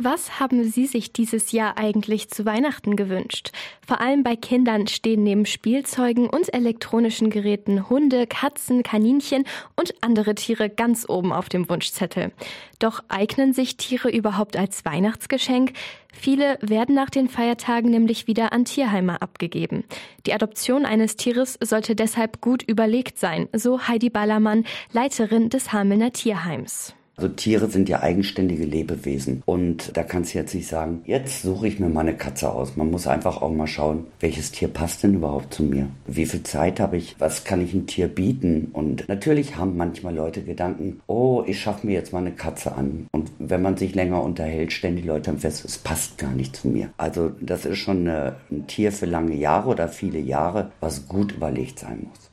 Was haben Sie sich dieses Jahr eigentlich zu Weihnachten gewünscht? Vor allem bei Kindern stehen neben Spielzeugen und elektronischen Geräten Hunde, Katzen, Kaninchen und andere Tiere ganz oben auf dem Wunschzettel. Doch eignen sich Tiere überhaupt als Weihnachtsgeschenk? Viele werden nach den Feiertagen nämlich wieder an Tierheime abgegeben. Die Adoption eines Tieres sollte deshalb gut überlegt sein, so Heidi Ballermann, Leiterin des Hamelner Tierheims. Also Tiere sind ja eigenständige Lebewesen und da kannst du jetzt nicht sagen, jetzt suche ich mir mal eine Katze aus. Man muss einfach auch mal schauen, welches Tier passt denn überhaupt zu mir? Wie viel Zeit habe ich? Was kann ich ein Tier bieten? Und natürlich haben manchmal Leute Gedanken, oh, ich schaffe mir jetzt mal eine Katze an. Und wenn man sich länger unterhält, stellen die Leute fest, es passt gar nicht zu mir. Also das ist schon eine, ein Tier für lange Jahre oder viele Jahre, was gut überlegt sein muss.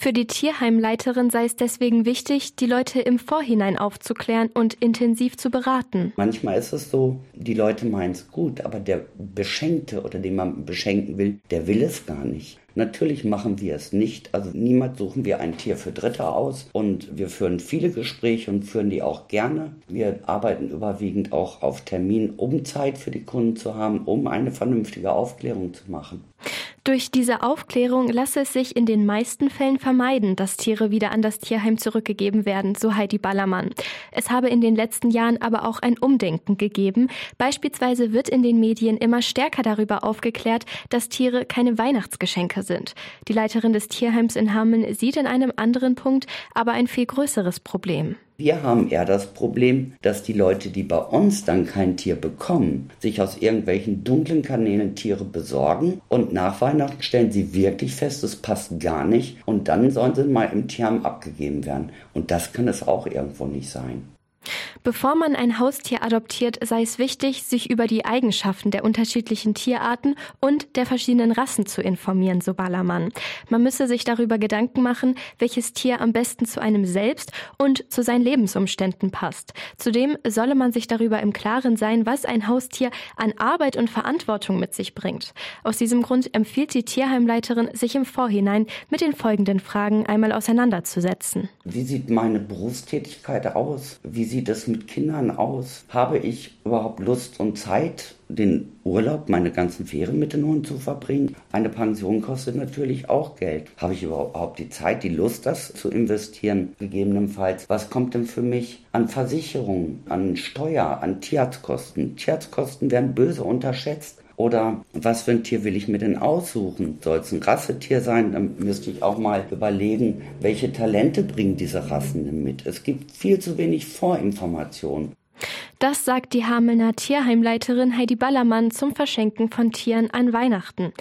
Für die Tierheimleiterin sei es deswegen wichtig, die Leute im Vorhinein aufzuklären und intensiv zu beraten. Manchmal ist es so, die Leute meinen es gut, aber der Beschenkte oder den man beschenken will, der will es gar nicht. Natürlich machen wir es nicht. Also niemals suchen wir ein Tier für Dritte aus und wir führen viele Gespräche und führen die auch gerne. Wir arbeiten überwiegend auch auf Termin, um Zeit für die Kunden zu haben, um eine vernünftige Aufklärung zu machen. Durch diese Aufklärung lasse es sich in den meisten Fällen vermeiden, dass Tiere wieder an das Tierheim zurückgegeben werden, so Heidi Ballermann. Es habe in den letzten Jahren aber auch ein Umdenken gegeben. Beispielsweise wird in den Medien immer stärker darüber aufgeklärt, dass Tiere keine Weihnachtsgeschenke sind. Die Leiterin des Tierheims in Hameln sieht in einem anderen Punkt aber ein viel größeres Problem. Wir haben eher das Problem, dass die Leute, die bei uns dann kein Tier bekommen, sich aus irgendwelchen dunklen Kanälen Tiere besorgen und nach Weihnachten stellen sie wirklich fest, es passt gar nicht und dann sollen sie mal im Tierheim abgegeben werden. Und das kann es auch irgendwo nicht sein. Bevor man ein Haustier adoptiert, sei es wichtig, sich über die Eigenschaften der unterschiedlichen Tierarten und der verschiedenen Rassen zu informieren, so Ballermann. Man müsse sich darüber Gedanken machen, welches Tier am besten zu einem selbst und zu seinen Lebensumständen passt. Zudem solle man sich darüber im Klaren sein, was ein Haustier an Arbeit und Verantwortung mit sich bringt. Aus diesem Grund empfiehlt die Tierheimleiterin, sich im Vorhinein mit den folgenden Fragen einmal auseinanderzusetzen. Wie sieht meine Berufstätigkeit aus? Wie sieht es mit Kindern aus? Habe ich überhaupt Lust und Zeit, den Urlaub, meine ganzen Ferien mit den Hunden zu verbringen? Eine Pension kostet natürlich auch Geld. Habe ich überhaupt die Zeit, die Lust, das zu investieren? Gegebenenfalls, was kommt denn für mich an Versicherungen, an Steuer, an Tierarztkosten? Tierarztkosten werden böse unterschätzt. Oder was für ein Tier will ich mir denn aussuchen? Soll es ein Rassetier sein? Dann müsste ich auch mal überlegen, welche Talente bringen diese Rassen denn mit. Es gibt viel zu wenig Vorinformationen. Das sagt die Hamelner Tierheimleiterin Heidi Ballermann zum Verschenken von Tieren an Weihnachten.